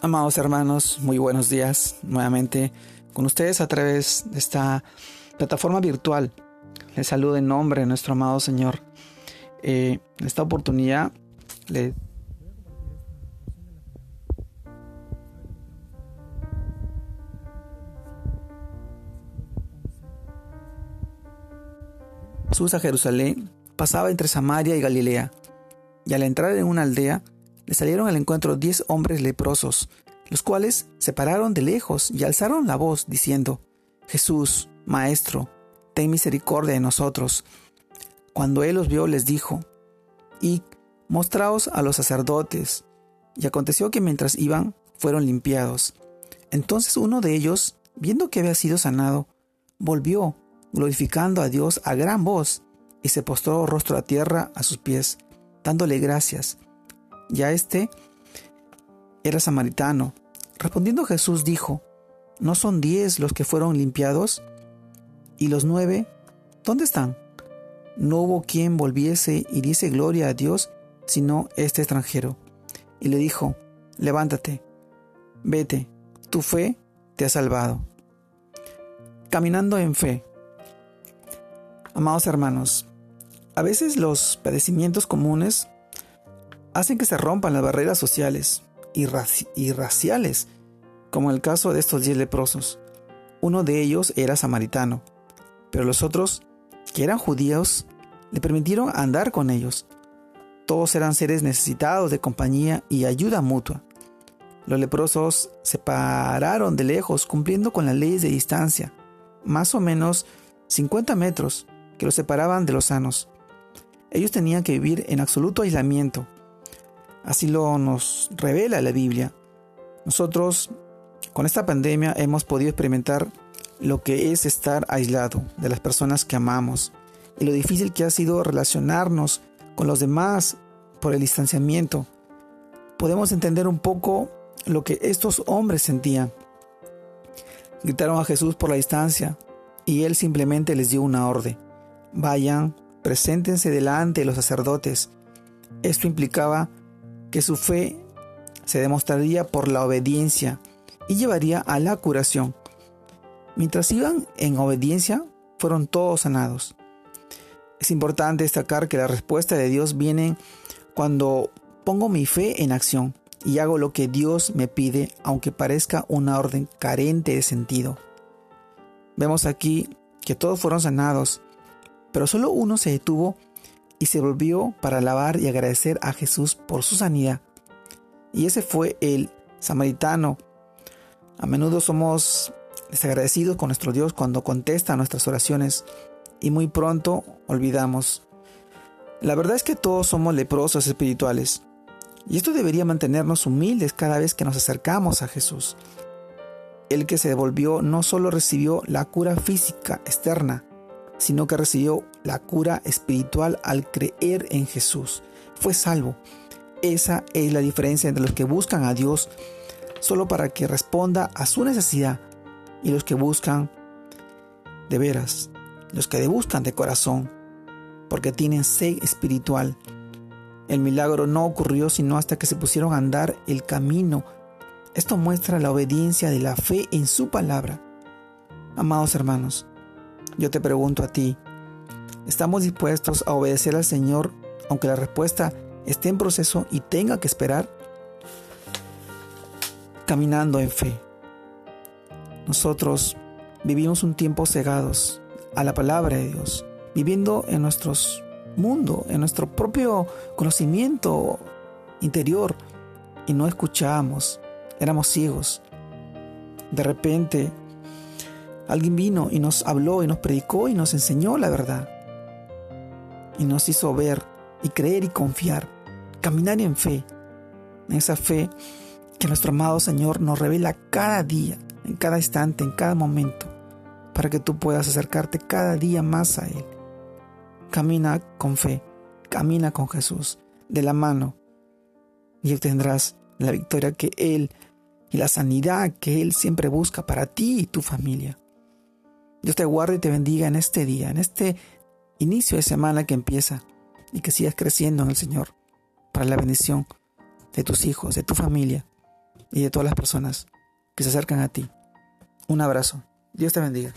Amados hermanos, muy buenos días nuevamente con ustedes a través de esta plataforma virtual. Les saludo en nombre de nuestro amado Señor. Eh, en esta oportunidad Jesús a Jerusalén pasaba entre Samaria y Galilea, y al entrar en una aldea, le salieron al encuentro diez hombres leprosos, los cuales se pararon de lejos y alzaron la voz, diciendo, Jesús, Maestro, ten misericordia de nosotros. Cuando él los vio, les dijo, y mostraos a los sacerdotes. Y aconteció que mientras iban, fueron limpiados. Entonces uno de ellos, viendo que había sido sanado, volvió, glorificando a Dios a gran voz, y se postró rostro a tierra a sus pies, dándole gracias. Ya este era samaritano. Respondiendo Jesús dijo, ¿no son diez los que fueron limpiados? ¿Y los nueve? ¿Dónde están? No hubo quien volviese y diese gloria a Dios, sino este extranjero. Y le dijo, levántate, vete, tu fe te ha salvado. Caminando en fe. Amados hermanos, a veces los padecimientos comunes hacen que se rompan las barreras sociales y, raciales, como el caso de estos diez leprosos. Uno de ellos era samaritano, pero los otros, que eran judíos, le permitieron andar con ellos. Todos eran seres necesitados de compañía y ayuda mutua. Los leprosos se pararon de lejos cumpliendo con las leyes de distancia, más o menos 50 metros que los separaban de los sanos. Ellos tenían que vivir en absoluto aislamiento, Así lo nos revela la Biblia. Nosotros con esta pandemia hemos podido experimentar lo que es estar aislado de las personas que amamos y lo difícil que ha sido relacionarnos con los demás por el distanciamiento. Podemos entender un poco lo que estos hombres sentían. Gritaron a Jesús por la distancia y él simplemente les dio una orden. Vayan, preséntense delante de los sacerdotes. Esto implicaba que su fe se demostraría por la obediencia y llevaría a la curación. Mientras iban en obediencia, fueron todos sanados. Es importante destacar que la respuesta de Dios viene cuando pongo mi fe en acción y hago lo que Dios me pide, aunque parezca una orden carente de sentido. Vemos aquí que todos fueron sanados, pero solo uno se detuvo y se volvió para alabar y agradecer a Jesús por su sanidad. Y ese fue el samaritano. A menudo somos desagradecidos con nuestro Dios cuando contesta nuestras oraciones y muy pronto olvidamos. La verdad es que todos somos leprosos espirituales y esto debería mantenernos humildes cada vez que nos acercamos a Jesús. El que se devolvió no solo recibió la cura física externa, sino que recibió la cura espiritual al creer en Jesús. Fue salvo. Esa es la diferencia entre los que buscan a Dios solo para que responda a su necesidad y los que buscan de veras, los que buscan de corazón, porque tienen sed espiritual. El milagro no ocurrió sino hasta que se pusieron a andar el camino. Esto muestra la obediencia de la fe en su palabra. Amados hermanos, yo te pregunto a ti, ¿estamos dispuestos a obedecer al Señor aunque la respuesta esté en proceso y tenga que esperar? Caminando en fe. Nosotros vivimos un tiempo cegados a la palabra de Dios, viviendo en nuestro mundo, en nuestro propio conocimiento interior y no escuchábamos, éramos ciegos. De repente Alguien vino y nos habló y nos predicó y nos enseñó la verdad. Y nos hizo ver y creer y confiar, caminar en fe, en esa fe que nuestro amado Señor nos revela cada día, en cada instante, en cada momento, para que tú puedas acercarte cada día más a Él. Camina con fe, camina con Jesús, de la mano, y obtendrás la victoria que Él y la sanidad que Él siempre busca para ti y tu familia. Dios te guarde y te bendiga en este día, en este inicio de semana que empieza y que sigas creciendo en el Señor para la bendición de tus hijos, de tu familia y de todas las personas que se acercan a ti. Un abrazo. Dios te bendiga.